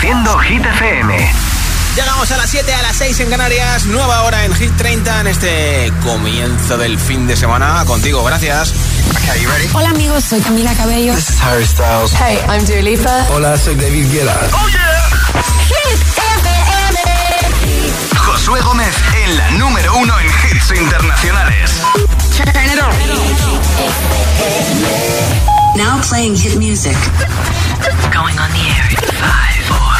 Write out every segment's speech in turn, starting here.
Reproduciendo Hit FM. Llegamos a las 7, a las 6 en Canarias, nueva hora en Hit 30 en este comienzo del fin de semana. Contigo, gracias. Hola amigos, soy Camila Cabello. This is Harry Styles. Hey, I'm Dua Lipa. Hola, soy David Guetta. Oh yeah. Hit FM. Josué Gómez en la número uno en hits internacionales. Now playing hit music. Going on the air in five, four, three, two.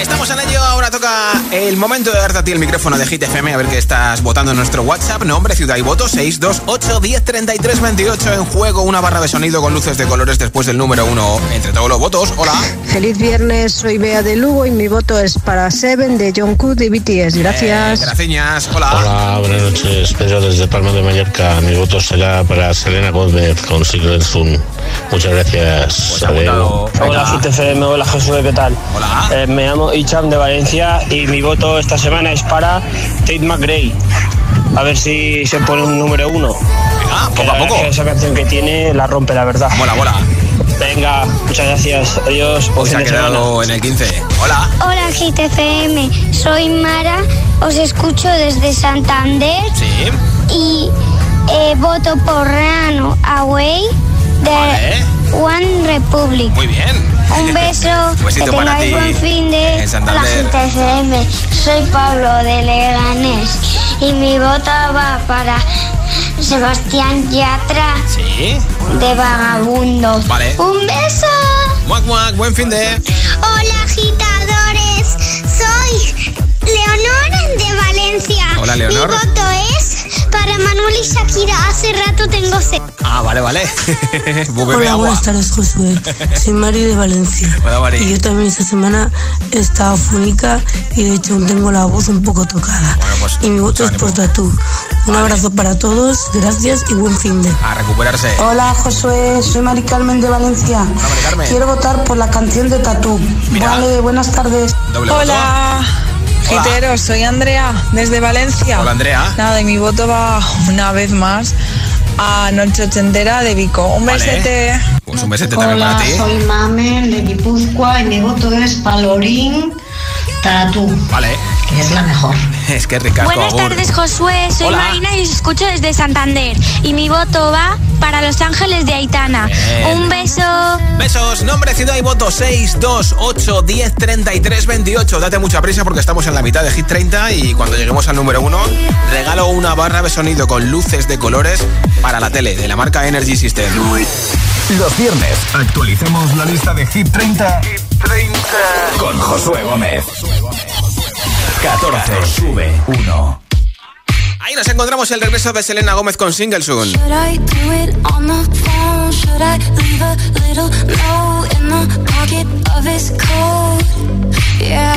Estamos en ello, ahora toca el momento de darte a ti el micrófono de Hit FM a ver qué estás votando en nuestro WhatsApp. Nombre, ciudad y voto 628 10 33 28 en juego. Una barra de sonido con luces de colores después del número uno entre todos los votos. Hola. Feliz viernes, soy Bea de Lugo y mi voto es para Seven de John Cook de BTS. Gracias. Eh, gracias. Hola. Hola, buenas noches. Pedro desde Palma de Mallorca. Mi voto será para Selena Gómez con Secret Sun. Muchas gracias. Pues. Hola. GTFM, hola Josué, ¿qué tal? Hola. Eh, me llamo Icham de Valencia y mi voto esta semana es para Tate McRae. A ver si se pone un número uno. Venga, Que poco a poco. esa canción que tiene la rompe, la verdad. Mola, mola. Venga, muchas gracias. Adiós. se fin ha quedado en el 15. Hola. Hola GTFM, soy Mara, os escucho desde Santander Sí. y eh, voto por Rano Away de Vale. One Republic. Muy bien. Un beso, que tengáis buen fin de Santander. Hola GTFM, soy Pablo de Leganés y mi voto va para Sebastián Yatra Sí. de Vagabundo. Vale. Un beso. Muac, muac, buen fin de. Hola agitadores, soy Leonor de Valencia. Hola, Leonor. Mi voto es para Manuel y Shakira. Hace rato tengo sed. Ah, vale, vale. Hola, buenas tardes, Josué. Soy Mari de Valencia. Hola, Mari. Y yo también esta semana he estado fúnica y de hecho tengo la voz un poco tocada. Bueno, pues, y mi voto es por. Tatú. Un abrazo para todos, gracias y buen fin de. A recuperarse. Hola Josué, soy Mari Carmen de Valencia. Hola, Mari Carmen. Quiero votar por la canción de Tatú. Mira. Vale, buenas tardes. Doble voto. Hola, giteros, soy Andrea desde Valencia. Hola, Andrea. Nada, y mi voto va una vez más a Noche Ochentera de Vico. Un Vale. besete. Pues un besete también para ti. Mamen de Guipúzcoa y mi voto es Palorín Tatú, Vale. que es la mejor. Es que Ricardo. Buenas agur. tardes, Josué. Soy Hola. Marina y os escucho desde Santander. Y mi voto va para Los Ángeles de Aitana. Bien. Un beso. Besos, nombre, ciudad y voto 628 10 33 28. Date mucha prisa porque estamos en la mitad de Hit 30 y cuando lleguemos al número 1 regalo una barra de sonido con luces de colores para la tele de la marca Energy System. Los viernes actualizamos la lista de Hit 30, con Josué Gómez. 14. Sube 1. Ahí nos encontramos el regreso de Selena Gómez con Single Soon. Should I do it on the phone? Should I leave a little note in the pocket of his coat? Yeah.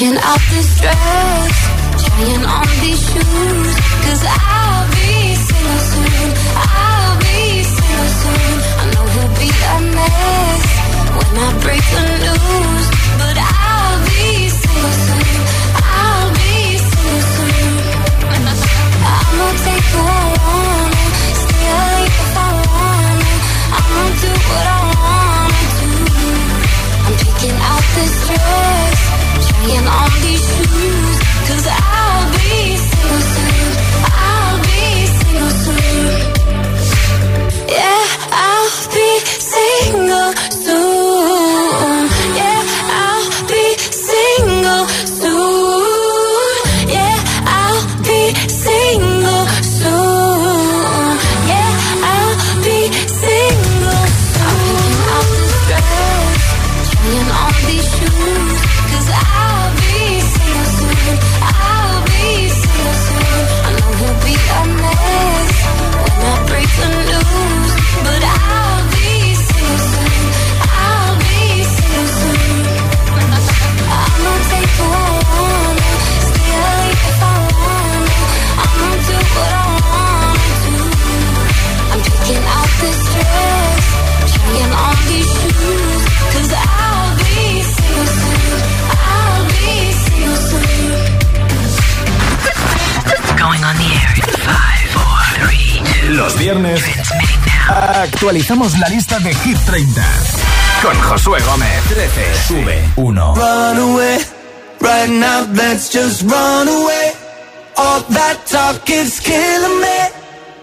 Young. viernes actualizamos la lista de Hit 30 con Josué Gómez. 13, sube 1. Run away, right now let's just run away. All that talk is killing me.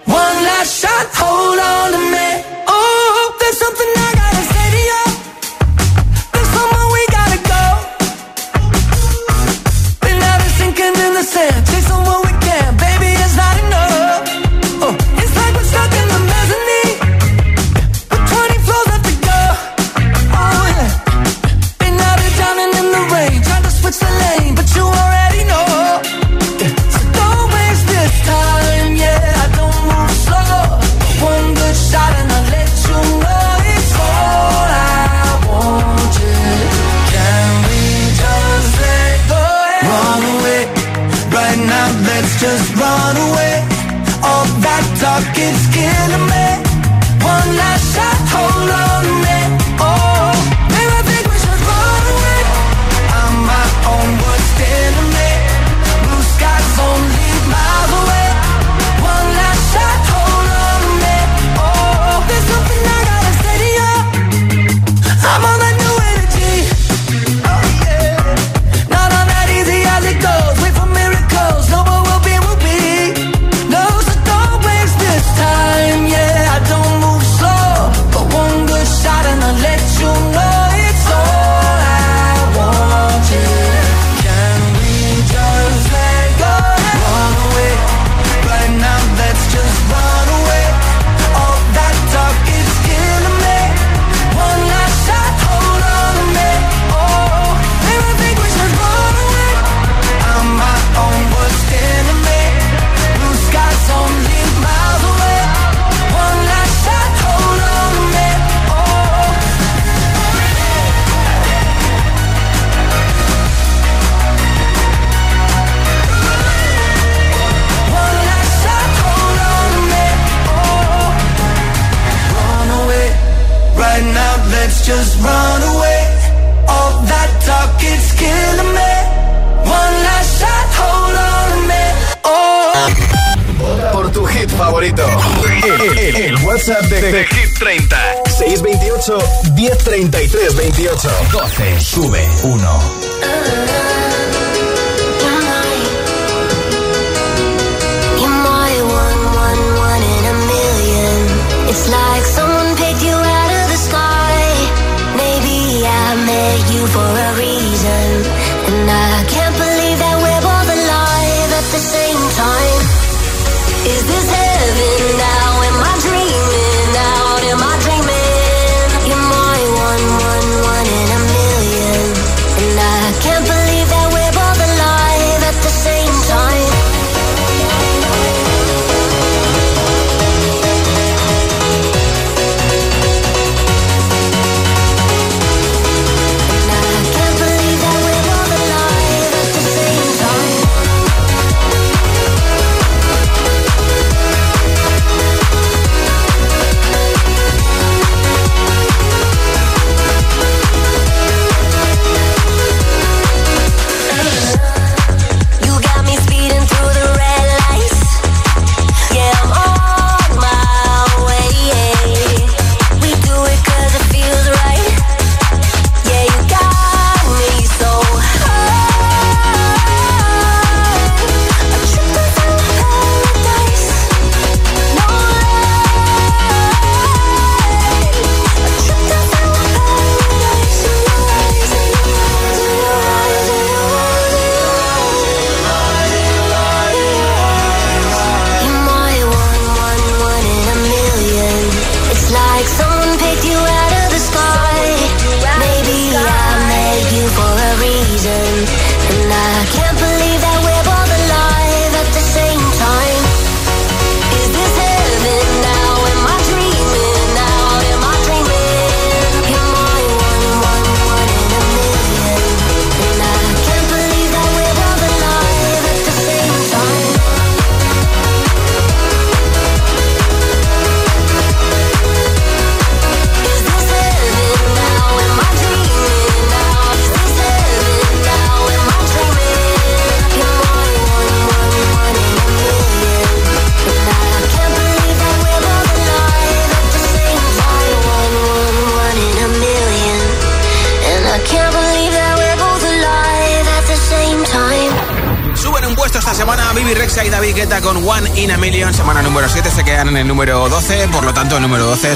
One last shot, hold on to me. Oh, there's something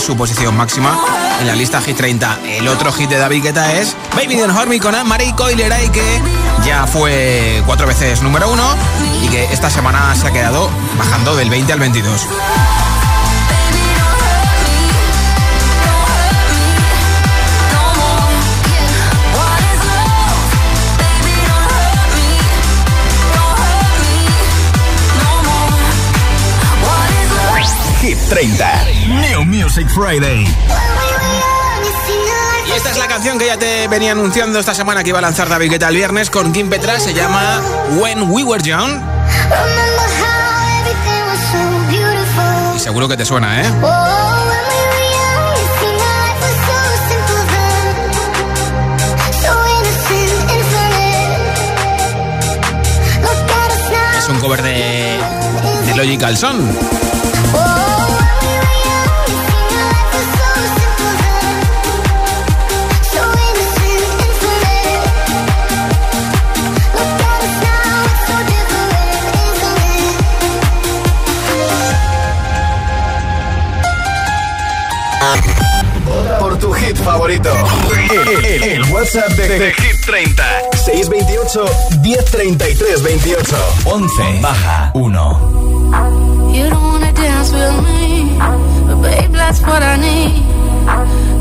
su posición máxima en la lista Hit 30. El otro hit de David Guetta es Baby Don't Hurt Me con Anne-Marie Coileray, que ya fue cuatro veces número 1 y que esta semana se ha quedado bajando del 20 al 22. Hit 30. Music Friday. Y esta es la canción que ya te venía anunciando esta semana que iba a lanzar David Guetta el viernes con Kim Petra. Se llama When We Were Young. Y seguro que te suena, ¿eh? Es un cover de, de Logical Son. Por tu hit favorito. El, el- el WhatsApp de, de Hit 30. 628 1033 28. 11 baja 1. You don't wanna dance with me, but babe, that's what I need.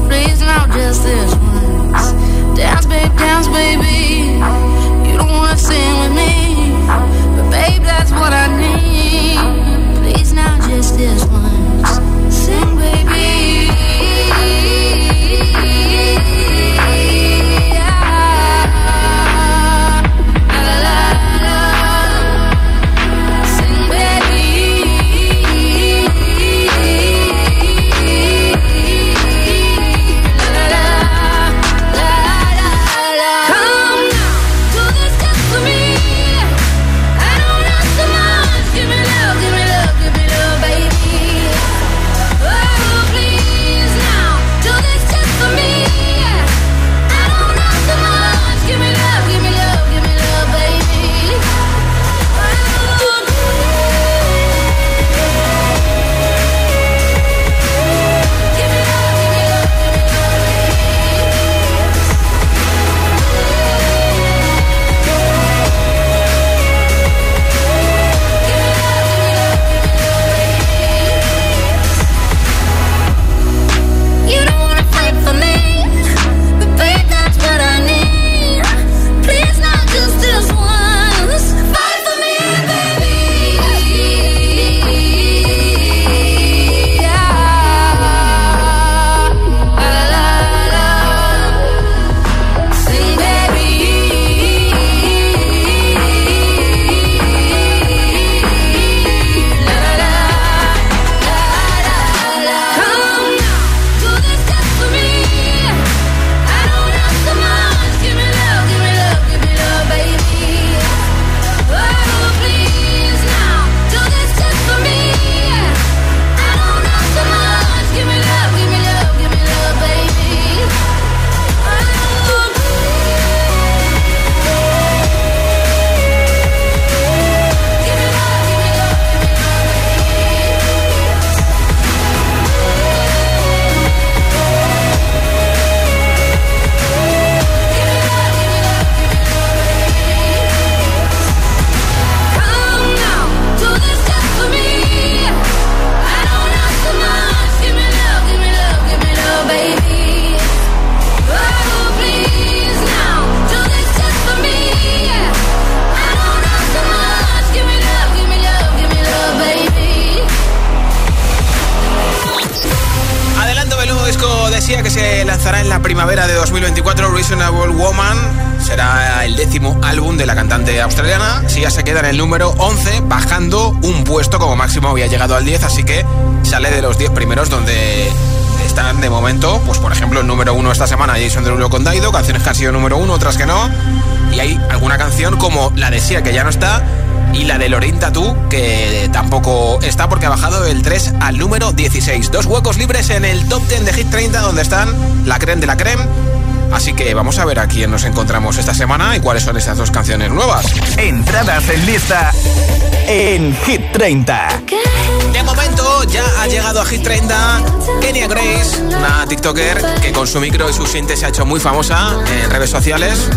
Please now, just this once. Dance, babe, dance, baby. You don't wanna sing with me, but babe, that's what I need. Please now, just this once. Se queda en el número 11, bajando un puesto como máximo. Había llegado al 10, así que sale de los 10 primeros donde están de momento, pues por ejemplo, el número 1 esta semana Jason Derulo con Daido, canciones que han sido número 1, otras que no. Y hay alguna canción como la de Sia que ya no está y la de Lorin Tattoo, que tampoco está porque ha bajado del 3 al número 16. Dos huecos libres en el top 10 de Hit 30 donde están la creme de la creme. Así que vamos a ver a quién nos encontramos esta semana y cuáles son esas dos canciones nuevas. Entradas en lista en Hit 30. De momento ya ha llegado a Hit 30 Kenya Grace, una TikToker que con su micro y su sinte se ha hecho muy famosa en redes sociales.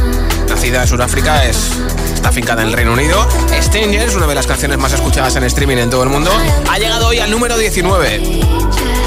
Nacida en Sudáfrica, es, está fincada en el Reino Unido. Strangers, una de las canciones más escuchadas en streaming en todo el mundo, ha llegado hoy al número 19.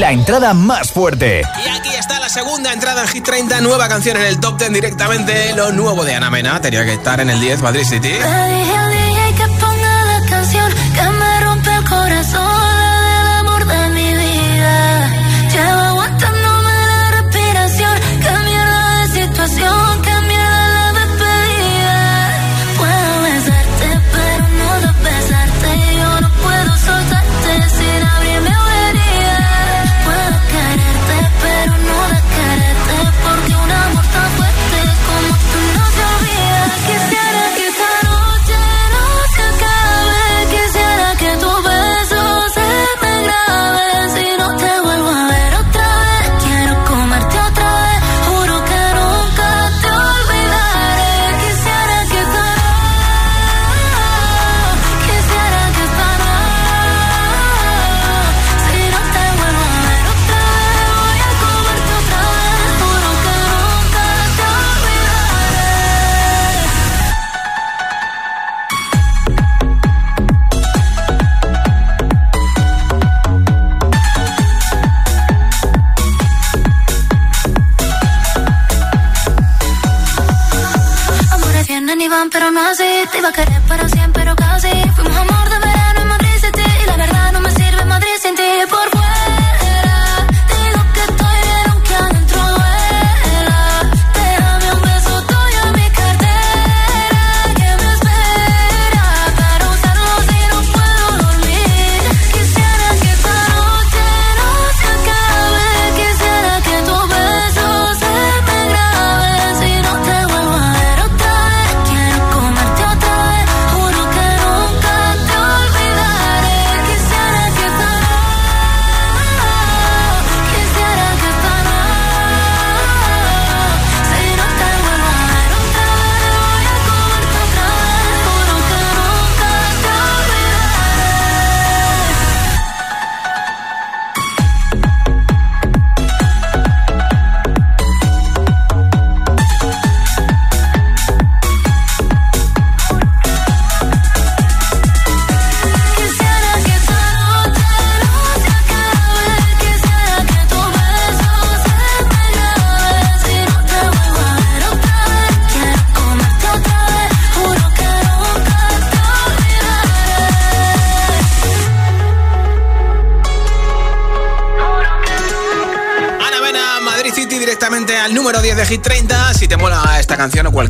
La entrada más fuerte. Y aquí está la segunda entrada en Hit 30, nueva canción en el top 10 directamente, lo nuevo de Ana Mena. Tenía que estar en el 10, Madrid City.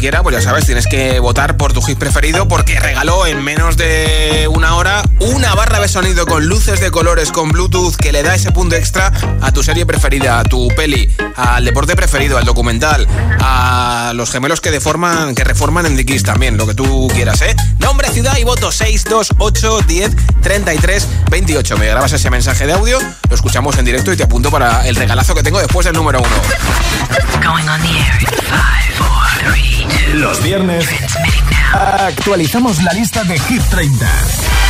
Cualquiera, pues ya sabes, tienes que votar por tu hit preferido porque regaló en menos de de sonido con luces de colores, con Bluetooth, que le da ese punto extra a tu serie preferida, a tu peli, al deporte preferido, al documental, a los gemelos que deforman, que reforman en The Kiss también, lo que tú quieras, ¿eh? Nombre, ciudad y voto 628 10 33 28. Me grabas ese mensaje de audio, lo escuchamos en directo y te apunto para el regalazo que tengo después del número uno. Going on the air in five, four, three, two. Los viernes actualizamos la lista de Hit 30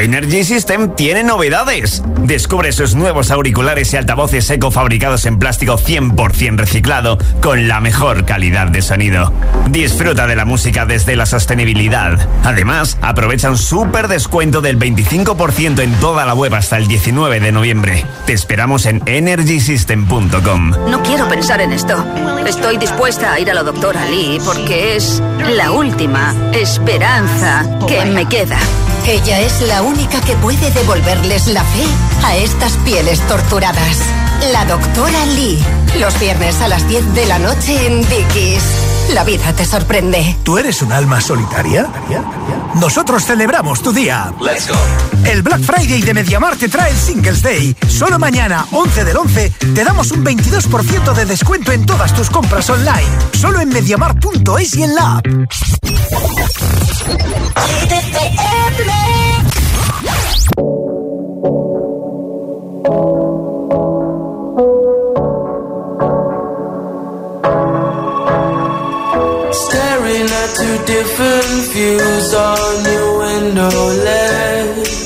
Energy System tiene novedades. Descubre sus nuevos auriculares y altavoces eco fabricados en plástico 100% reciclado con la mejor calidad de sonido. Disfruta de la música desde la sostenibilidad. Además, aprovecha un súper descuento del 25% en toda la web hasta el 19 de noviembre. Te esperamos en energysystem.com. No quiero pensar en esto. Estoy dispuesta a ir a la doctora Lee porque es la última esperanza que me queda. Ella es la única que puede devolverles la fe a estas pieles torturadas. La doctora Lee. Los viernes a las 10 de la noche en Dickies. La vida te sorprende. ¿Tú eres un alma solitaria? Nosotros celebramos tu día. Let's go. El Black Friday de Mediamar te trae el Singles Day. Solo mañana, 11 del 11, te damos un 22% de descuento en todas tus compras online. Solo en mediamar.es y en la app. Different views on your window ledge.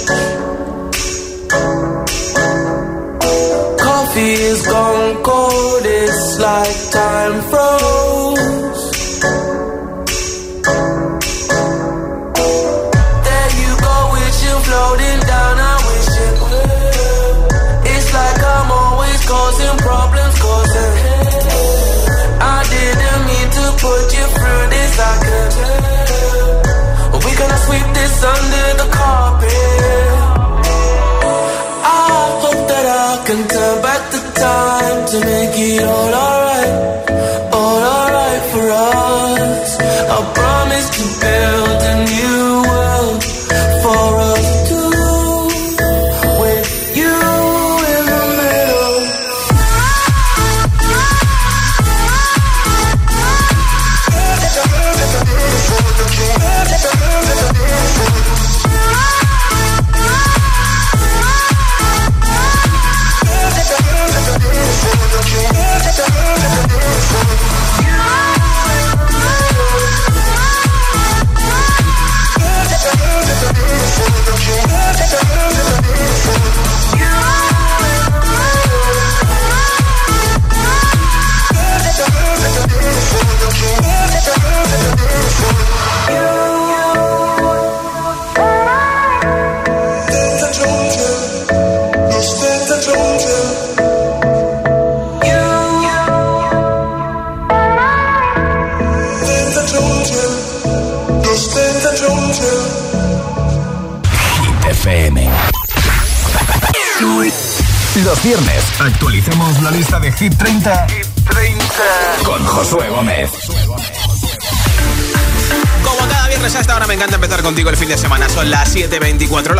This under the carpet. I hope that I can turn back the time to make it all alright, all alright for us. I promise to build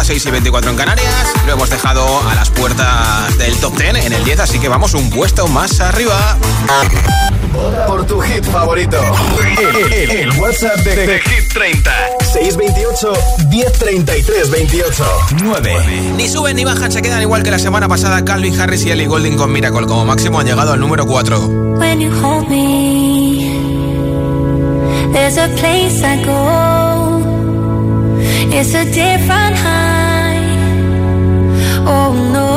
7.24, las 6.24 en Canarias. Lo hemos dejado a las puertas del top 10 en el 10, así que vamos un puesto más arriba. Por tu hit favorito. El, el- el WhatsApp de, de Hit 30. 628 1033 28 9. Ni suben ni bajan, se quedan igual que la semana pasada Calvin Harris y Ellie Golding con Miracle. Como máximo han llegado al número 4. When you hold me, there's a place I go. It's a different high. Oh no.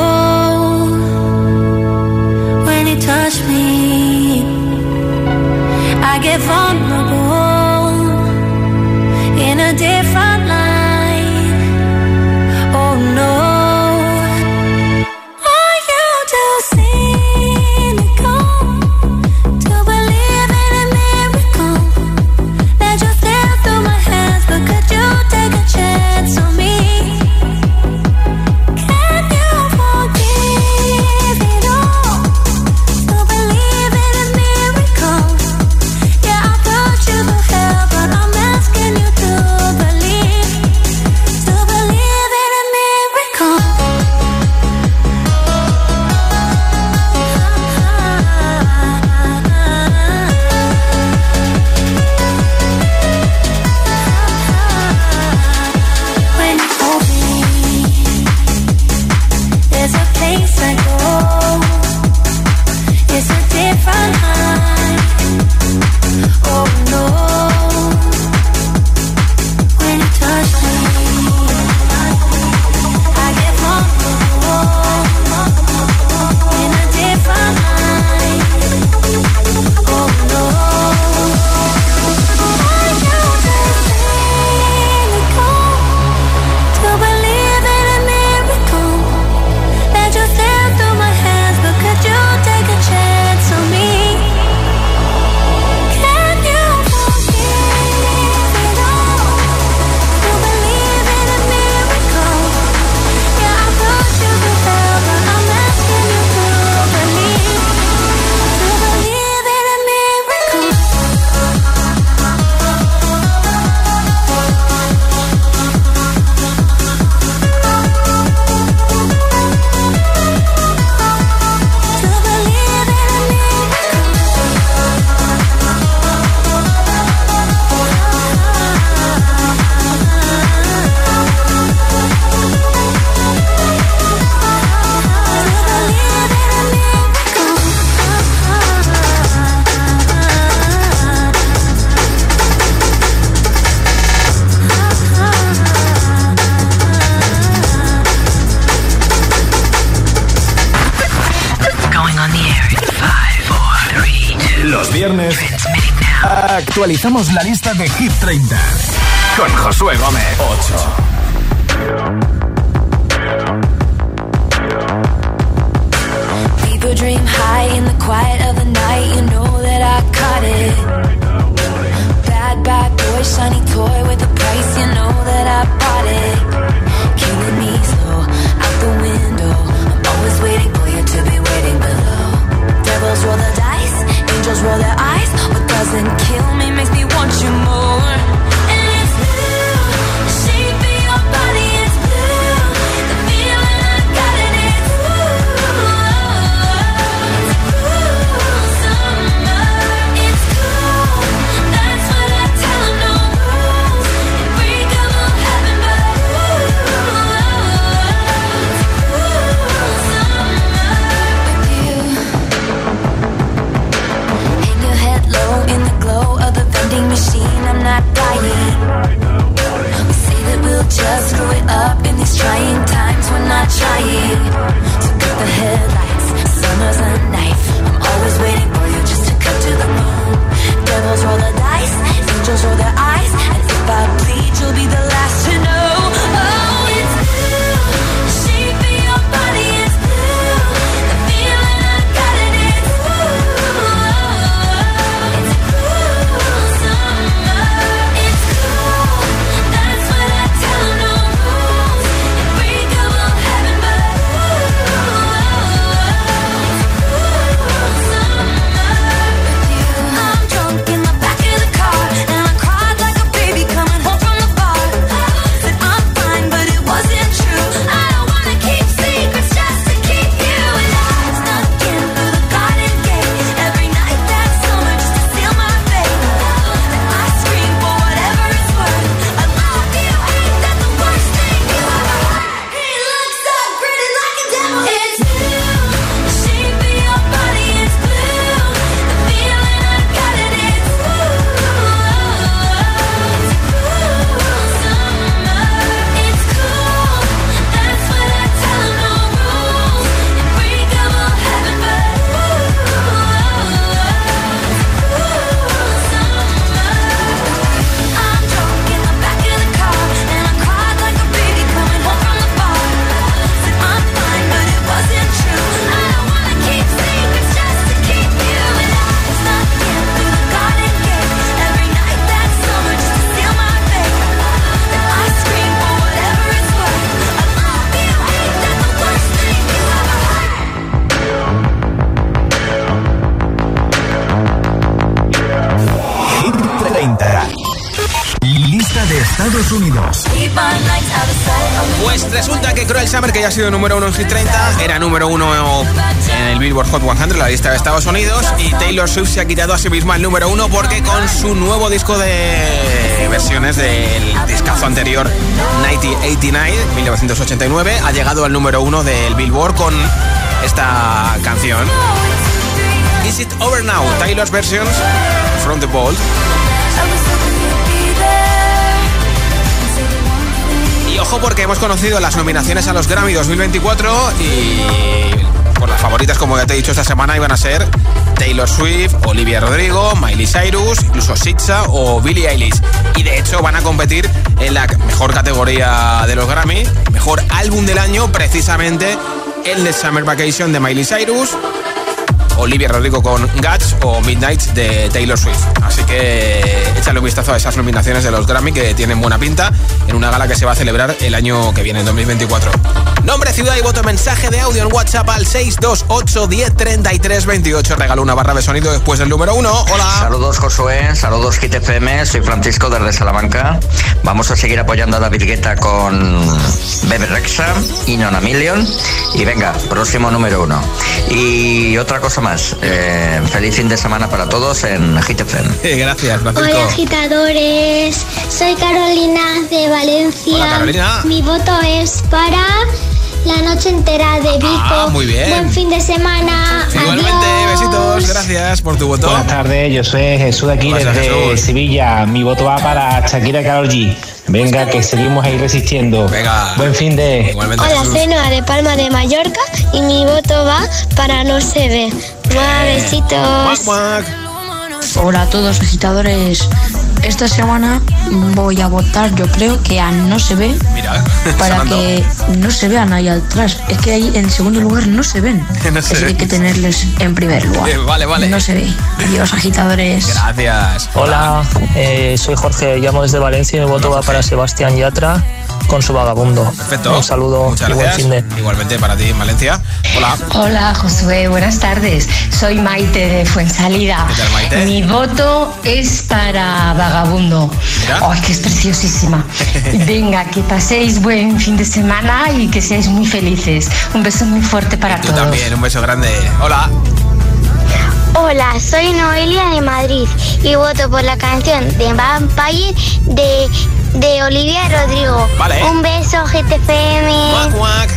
Actualizamos la lista de Hit 30 con Josué Gómez. 8. People dream high in the quiet of the night. You know that I caught it. Bad, bad boy, shiny toy with a price. You know doesn't kill me makes me just screw it up in these trying times. We're not trying. So cut the headlights. Summer's a knife. I'm always waiting for you just to cut to the bone. Devils roll the sido número uno en Hit 30, era número uno en el Billboard Hot 100, la lista de Estados Unidos, y Taylor Swift se ha quitado a sí misma el número uno porque con su nuevo disco de versiones del discazo anterior, 1989, 1989, ha llegado al número uno del Billboard con esta canción. Is It Over Now? Taylor's versions from the Vault. Porque hemos conocido las nominaciones a los Grammy 2024 y por las favoritas, como ya te he dicho esta semana, iban a ser Taylor Swift, Olivia Rodrigo, Miley Cyrus, incluso Sitza o Billie Eilish. Y de hecho van a competir en la mejor categoría de los Grammy, mejor álbum del año, precisamente el de Summer Vacation de Miley Cyrus. Olivia Rodrigo con Guts o Midnight de Taylor Swift. Así que échale un vistazo a esas nominaciones de los Grammy que tienen buena pinta en una gala que se va a celebrar el año que viene, en 2024. Nombre, ciudad y voto, mensaje de audio en WhatsApp al 628 10 33 28. Regalo una barra de sonido después del número uno. Hola. Saludos Josué, saludos Hit FM, soy Francisco desde Salamanca. Vamos a seguir apoyando a David Guetta con Bebe Rexa y Nona Million. Y venga, próximo número uno. Y otra cosa más, eh, feliz fin de semana para todos en Hit FM. Gracias, Hola Francisco. agitadores, soy Carolina de Valencia. Hola, Carolina. Mi voto es para la noche entera de Vico. Ah, muy bien. Buen fin de semana. Igualmente, Adiós. besitos, gracias por tu voto. Buenas tardes, yo soy Jesús de aquí Hola, desde Jesús. Sevilla. Mi voto va para Shakira y Karol G. Venga, que seguimos ahí resistiendo. Venga. Buen fin de. Hola, soy Noa de Palma de Mallorca y mi voto va para no se ve. Besitos. Hola a todos agitadores. Esta semana voy a votar, yo creo que a no se ve Mira, para que no se vean ahí atrás. Es que ahí en segundo lugar no se ven. No se Así que hay que tenerles en primer lugar. Eh, vale, vale. No se ve. Adiós agitadores. Gracias. Hola, eh, soy Jorge, llamo desde Valencia y mi voto va para Sebastián Yatra con su vagabundo. Perfecto. Un saludo Muchas y buen gracias. fin de. Igualmente para ti en Valencia. Hola. Hola Josué, buenas tardes. Soy Maite de Fuensalida. ¿Qué tal, Maite? Mi voto es para Vagabundo. Ay, que es preciosísima. Venga, que paséis buen fin de semana y que seáis muy felices. Un beso muy fuerte para Tú todos. también, un beso grande. Hola. Hola, soy Noelia de Madrid y voto por la canción de Vampire de, de Olivia Rodrigo. Vale. Un beso, GTFM.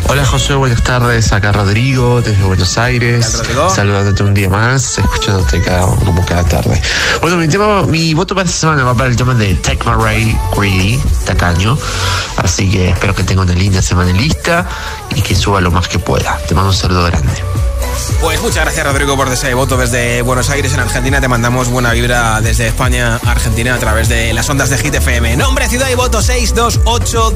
Hola José, buenas tardes. Acá Rodrigo desde Buenos Aires. Saludándote un día más, escuchándote cada, como cada tarde. Bueno, mi tema, mi voto para esta semana va para el tema de Take My Ray Greedy, tacaño. Así que espero que tenga una linda semana lista y que suba lo más que pueda. Te mando un saludo grande. Pues muchas gracias Rodrigo por ese voto desde Buenos Aires en Argentina. Te mandamos buena vibra desde España Argentina a través de las ondas de Hit FM. Nombre, ciudad y voto 628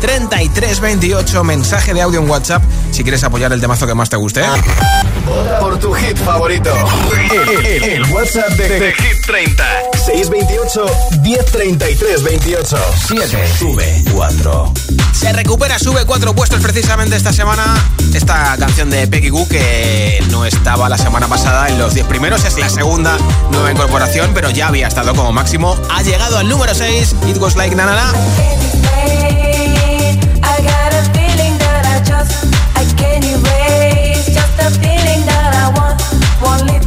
10 33 28. Mensaje de audio en WhatsApp si quieres apoyar el temazo que más te guste. Vota por tu hit favorito. El, el- el WhatsApp de, de Hit 30. 628 1033 28. 7. Sube 4. Se recupera, sube cuatro puestos precisamente esta semana. Esta canción de Peggy Goo que no estaba la semana pasada en los 10 primeros. Es la segunda nueva incorporación, pero ya había estado como máximo. Ha llegado al número 6. It was like na I can't erase just a feeling that I want. Won't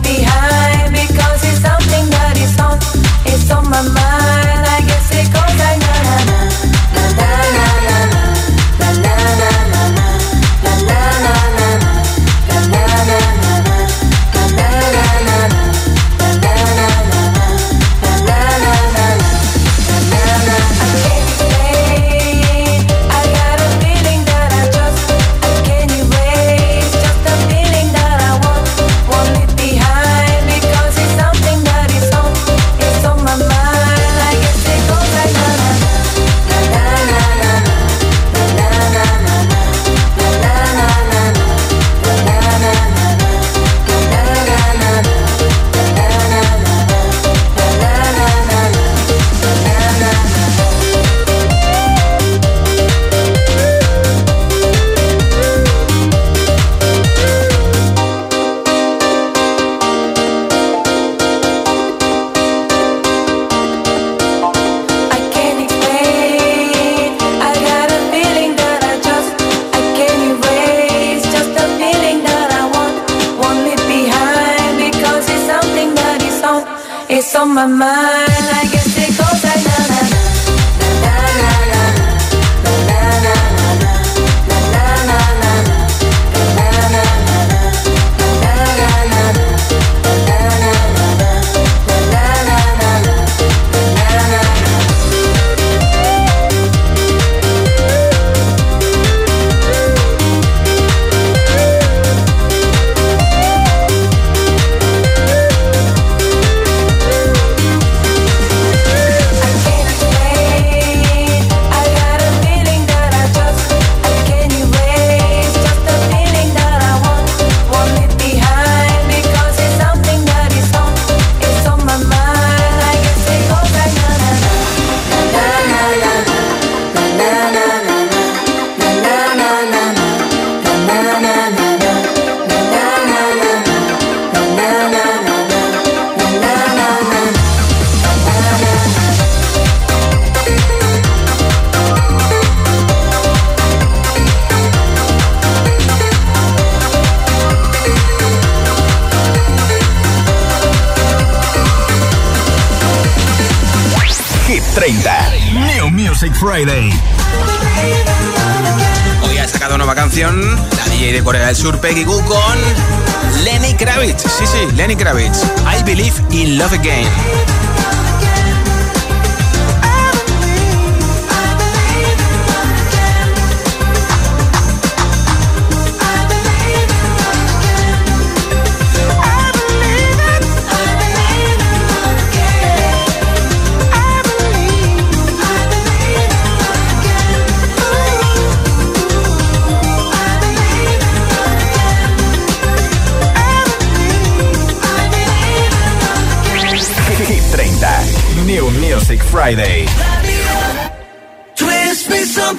DJ de Corea del Sur, Peggy Goo, con Lenny Kravitz. Sí, sí, Lenny Kravitz. I Believe in Love Again.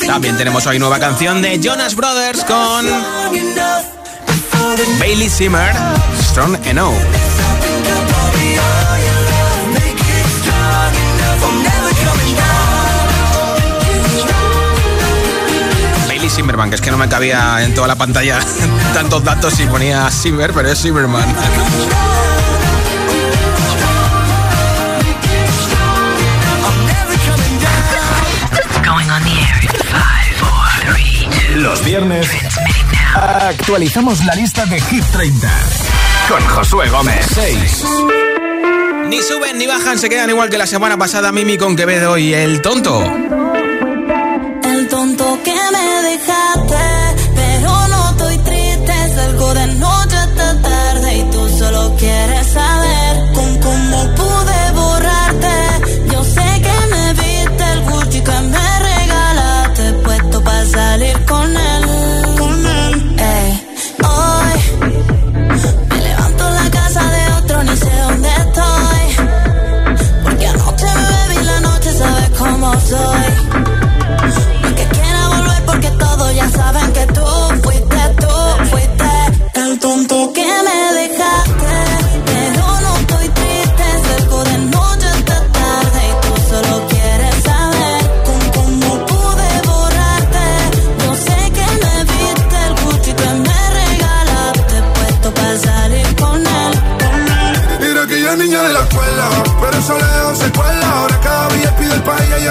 También tenemos hoy nueva canción de Jonas Brothers con Bailey Zimmer, Strong Enough. Bailey Zimmerman, que es que no me cabía en toda la pantalla tantos datos y ponía Zimmer, pero es Zimmerman. Viernes actualizamos la lista de Hit 30 con Josué Gómez. 6. Ni suben ni bajan, se quedan igual que la semana pasada Mimi con Quevedo y El Tonto.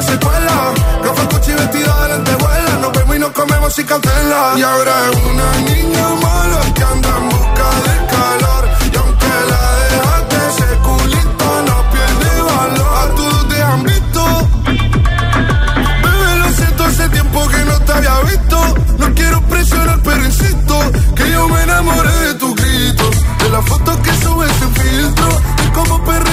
País y ella se cuela. No fue coche vestida de lentejuela. Nos vemos y nos comemos sin cautela. Y ahora es una niña mala que anda en busca de calor. Y aunque la dejaste, ese culito no pierde valor. A todos te han visto. Bebé, lo siento, hace tiempo que no te había visto. No quiero presionar, pero insisto que yo me enamoré de tus gritos. De las fotos que subes sin filtro. Y como perrea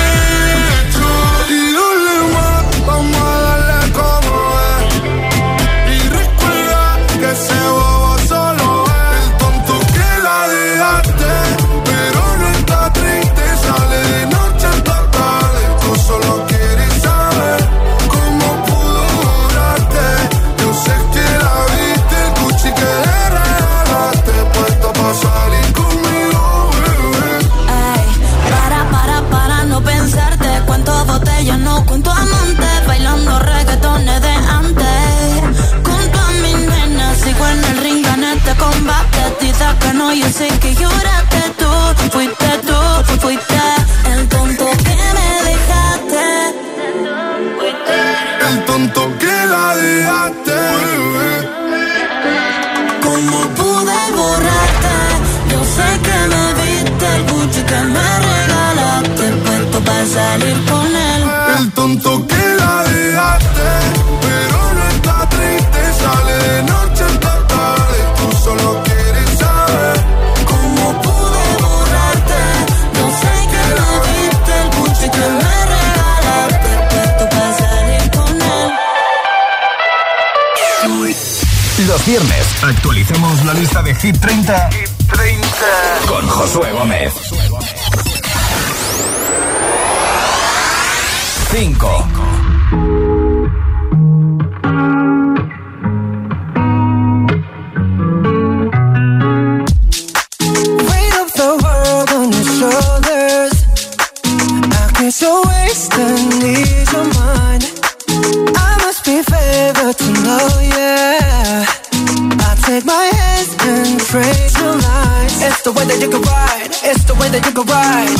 It's the way that you can ride. It's the way that you can ride.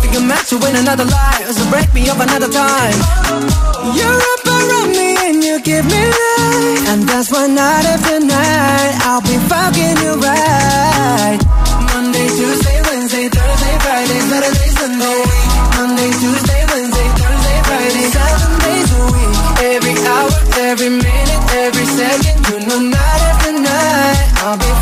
Think you're meant to win another life, so break me up another time. You're up around me and you give me life, and that's why night after night I'll be fucking you right. Monday, Tuesday, Wednesday, Thursday, Friday, Saturday, Sunday. Monday, Tuesday, Wednesday, Thursday, Friday, seven days a week. Every hour, every minute, every second, you know night after night I'll be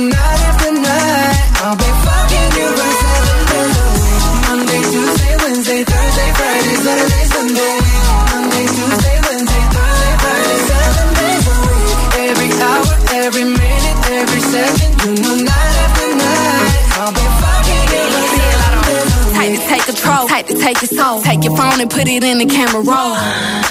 to take your soul. Take your phone and put it in the camera roll.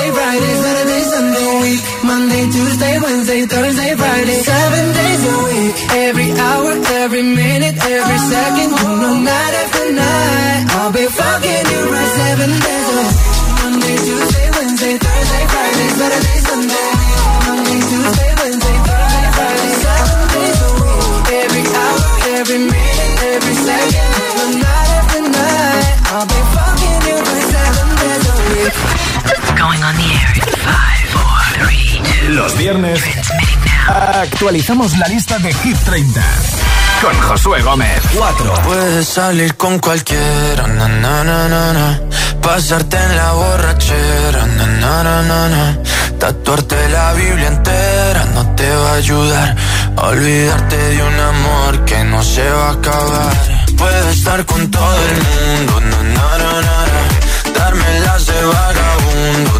Tuesday, Wednesday, Thursday, Friday, seven days a week. Every hour, every minute, every second, know, night after night, I'll be fucking you right seven days a week. Monday, Tuesday, Wednesday, Thursday, Friday, Saturday, Sunday. Monday, Tuesday, Wednesday, Thursday, Friday, seven days a week. Every hour, every minute, every second, know, night after night, I'll be fucking you right seven days a week. Going on the air Los viernes actualizamos la lista de Hit 30 con Josué Gómez. 4. Puedes salir con cualquiera, na, na, na, na, na. pasarte en la borrachera, na, na, na, na, na. tatuarte la Biblia entera no te va a ayudar. a Olvidarte de un amor que no se va a acabar. Puedes estar con todo el mundo, na, na, na, na, na. darme las de vagabundo,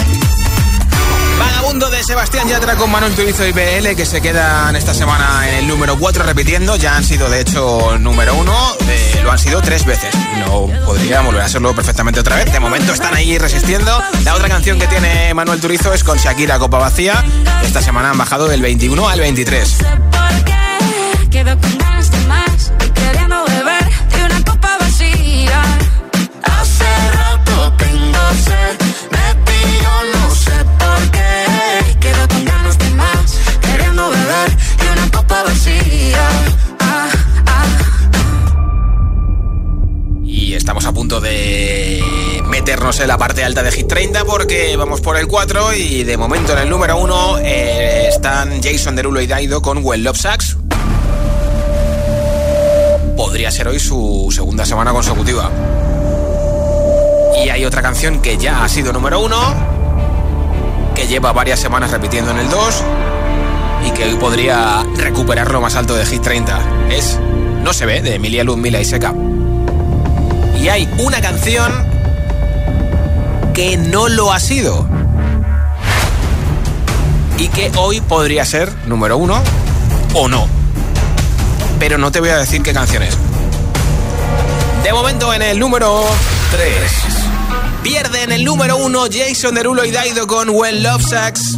Vagabundo de Sebastián Yatra con Manuel Turizo y BL que se quedan esta semana en el número 4 repitiendo. Ya han sido de hecho número 1, eh, lo han sido tres veces. No podría volver a serlo perfectamente otra vez. De momento están ahí resistiendo. La otra canción que tiene Manuel Turizo es con Shakira Copa Vacía. Esta semana han bajado del 21 al 23. Y de meternos en la parte alta de Hit 30 porque vamos por el 4 y de momento en el número 1 eh, están Jason Derulo y Daido con Well Love Sax. Podría ser hoy su segunda semana consecutiva. Y hay otra canción que ya ha sido número 1, que lleva varias semanas repitiendo en el 2 y que hoy podría recuperar lo más alto de Hit 30. Es No se ve, de Emilia Ludmila y Seca. Y hay una canción que no lo ha sido. Y que hoy podría ser número uno o no. Pero no te voy a decir qué canción es. De momento en el número 3. Pierde en el número uno Jason Derulo y Daido con Well Love Sax.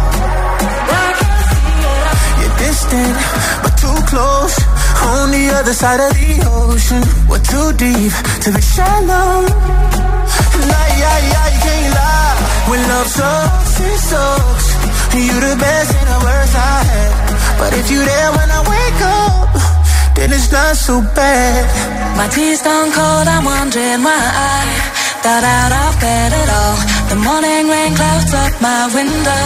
You're distant, but too close. On the other side of the ocean. We're too deep to be shallow. Lie, yeah, yeah, you can't lie. When love sucks, it sucks. You the best and the worst I had. But if you there when I wake up, then it's not so bad. My tea's gone cold, I'm wondering why I got out of bed at all. The morning rain clouds up my window,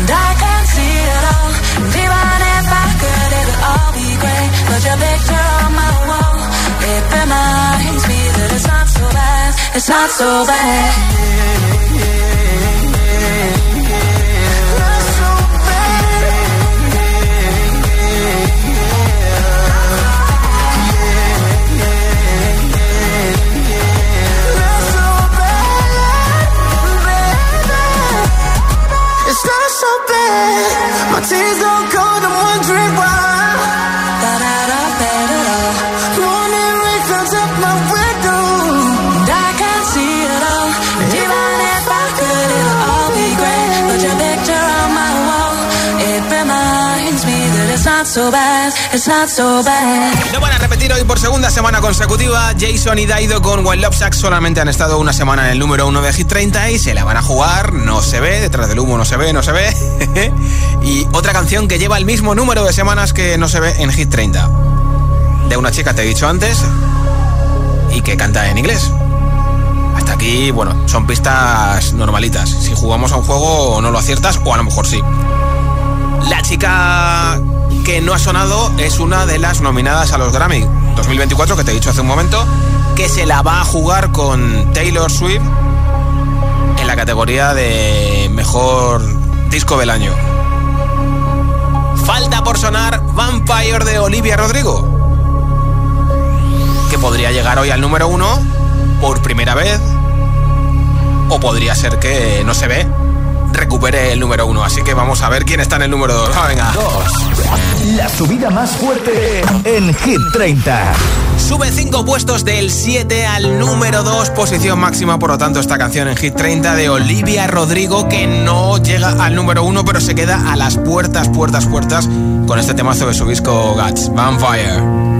and I can't see it all. All be great. But your picture on my wall, it reminds me that it's not so bad, it's not so bad. It's not so bad. My tears don't cold, I'm wondering why. Not van a repetir hoy por segunda semana consecutiva. Jason y Daido con One Love Sax solamente han estado una semana en el número uno de Hit 30 y se la van a jugar. No se ve, detrás del humo no se ve, no se ve. y otra canción que lleva el mismo número de semanas que no se ve en Hit 30. De una chica, te he dicho antes, y que canta en inglés. Hasta aquí, bueno, son pistas normalitas. Si jugamos a un juego no lo aciertas o a lo mejor sí. La chica que no ha sonado es una de las nominadas a los Grammy 2024 que te he dicho hace un momento, que se la va a jugar con Taylor Swift en la categoría de mejor disco del año. Falta por sonar Vampire de Olivia Rodrigo, que podría llegar hoy al número uno por primera vez, o podría ser que no se ve recupere el número uno. Así que vamos a ver quién está en el número dos. Ah, venga. La subida más fuerte en Hit 30. Sube cinco puestos del 7 al número 2, posición máxima, por lo tanto, esta canción en Hit 30 de Olivia Rodrigo, que no llega al número 1, pero se queda a las puertas, puertas, puertas con este temazo de su disco Guts, Vampire.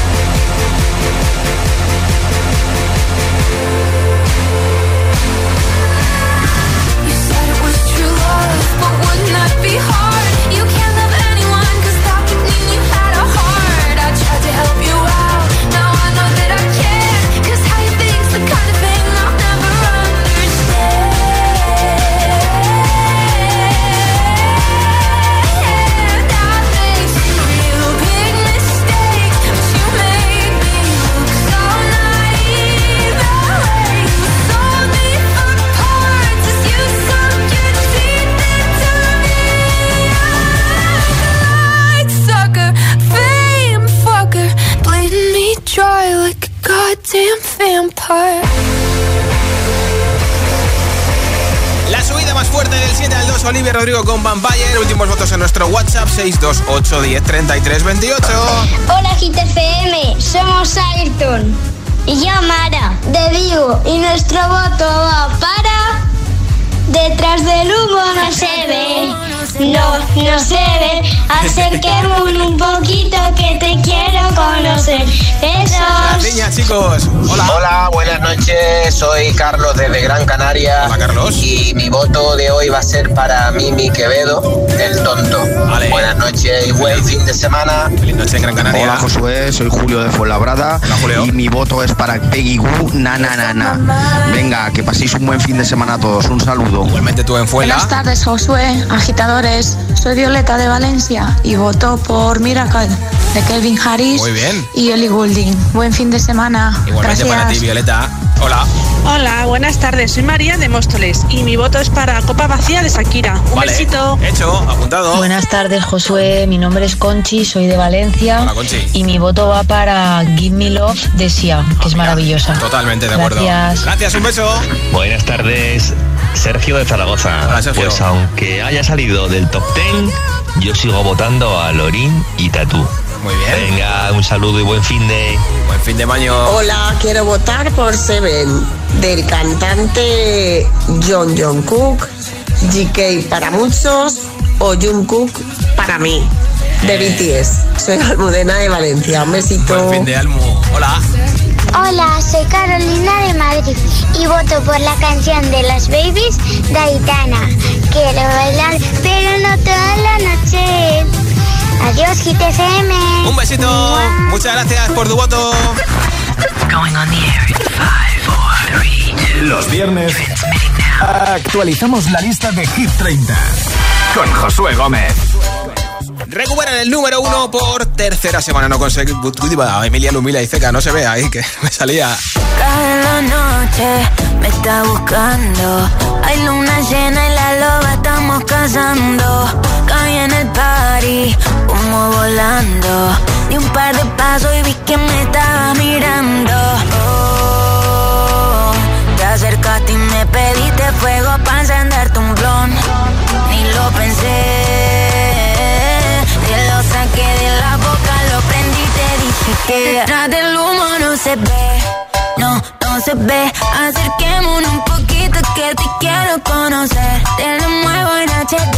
A goddamn vampire. La subida más fuerte del 7 al 2, Olivia Rodrigo con Vampire. Últimos votos en nuestro WhatsApp, 628 10 33 28. Hola GTFM, somos Ayrton y yo Mara de Vigo y nuestro voto va para Detrás del humo no se ve, no, no se ve Acerquemos un poquito que te quiero conocer Besos Niña, chicos. Hola. Hola, buenas noches. Soy Carlos desde Gran Canaria. Hola, Carlos. Y mi voto de hoy va a ser para Mimi Quevedo, el tonto. Vale. Buenas noches y buen fin de semana. Feliz noche en Gran Canaria. Hola Josué, soy Julio de Fuenlabrada y mi voto es para Peggy Goo, na na na na. Venga, que paséis un buen fin de semana a todos, un saludo. Igualmente tú en Fuela. Buenas tardes, Josué, agitadores. Soy Violeta de Valencia y voto por Miracle de Kelvin Harris Muy bien. y Ellie Goulding. Buen fin de semana. Igualmente Gracias. para ti, Violeta. Hola. Hola, buenas tardes. Soy María de Móstoles y mi voto es para Copa Vacía de Shakira. Un Vale. besito. Hecho, apuntado. Buenas tardes, Josué. Mi nombre es Conchi, soy de Valencia. Hola, Conchi. Y mi voto va para Give Me Love de Sia, que es maravillosa. Totalmente de acuerdo. Gracias. Gracias, un beso. Buenas tardes, Sergio de Zaragoza. Hola, Sergio. Pues aunque haya salido del top 10, yo sigo votando a Lorín y Tatú. Muy bien. Venga, un saludo y buen fin de. Buen fin de maño. Hola, quiero votar por Seven, del cantante John John Cook, GK para muchos o Jungkook para mí, de BTS. Soy Almudena de Valencia. Un besito. Buen fin de Almu. Hola. Hola, soy Carolina de Madrid y voto por la canción de las babies de Aitana. Quiero bailar, pero no toda la noche. Adiós, GTFM. Un besito. Muchas gracias por tu voto. Los viernes actualizamos la lista de Hit 30 con Josué Gómez. Recuperan el número uno por tercera semana no consecutiva. Emilia Lumila y Ceca, no se ve ahí que me salía. Cada noche me está buscando. Hay luna llena y la loba estamos cazando. Caí en el party, como volando. Di un par de pasos y vi que me estaba mirando. Oh, te acercaste y me pediste fuego para encenderte un blon. Ni lo pensé saqué de la boca, lo prendí te dije que detrás del humo no se ve, no, no se ve. Acerquémonos un poquito que te quiero conocer. Te lo muevo en HD,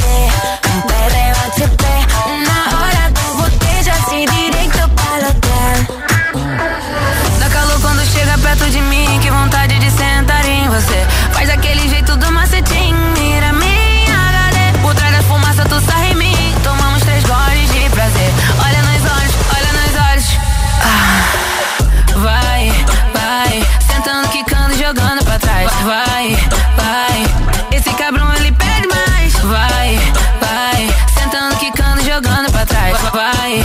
Vai, vai, esse cabrão ele pede mais. Vai, vai, sentando, quicando, jogando pra trás. Vai,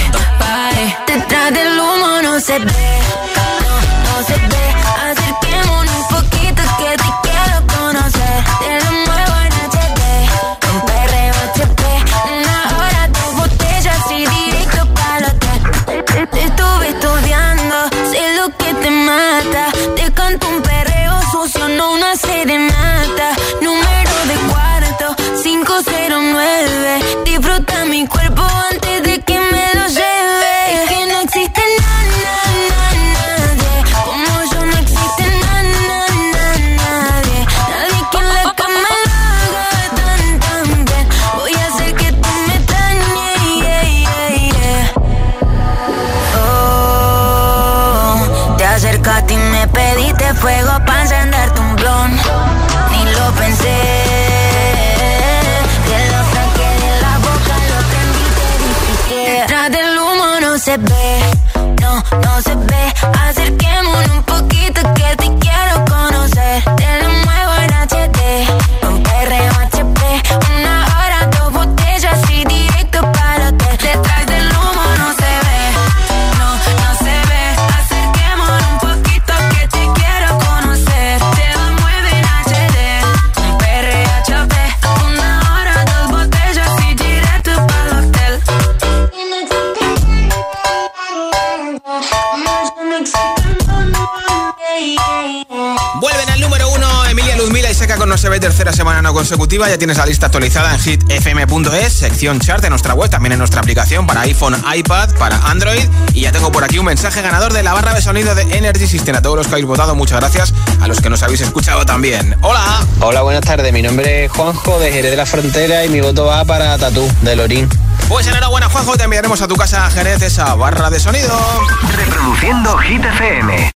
Detrás del humo no se ve, consecutiva. Ya tienes la lista actualizada en hitfm.es, sección chart de nuestra web, también en nuestra aplicación para iPhone, iPad, para Android. Y ya tengo por aquí un mensaje ganador de la barra de sonido de Energy System. A todos los que habéis votado, muchas gracias. A los que nos habéis escuchado también. Hola. Hola, buenas tardes. Mi nombre es Juanjo de Jerez de la Frontera y mi voto va para Tatú de Lorín. Pues enhorabuena, Juanjo. Te enviaremos a tu casa a Jerez esa barra de sonido. Reproduciendo Hit FM.